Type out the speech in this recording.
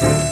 you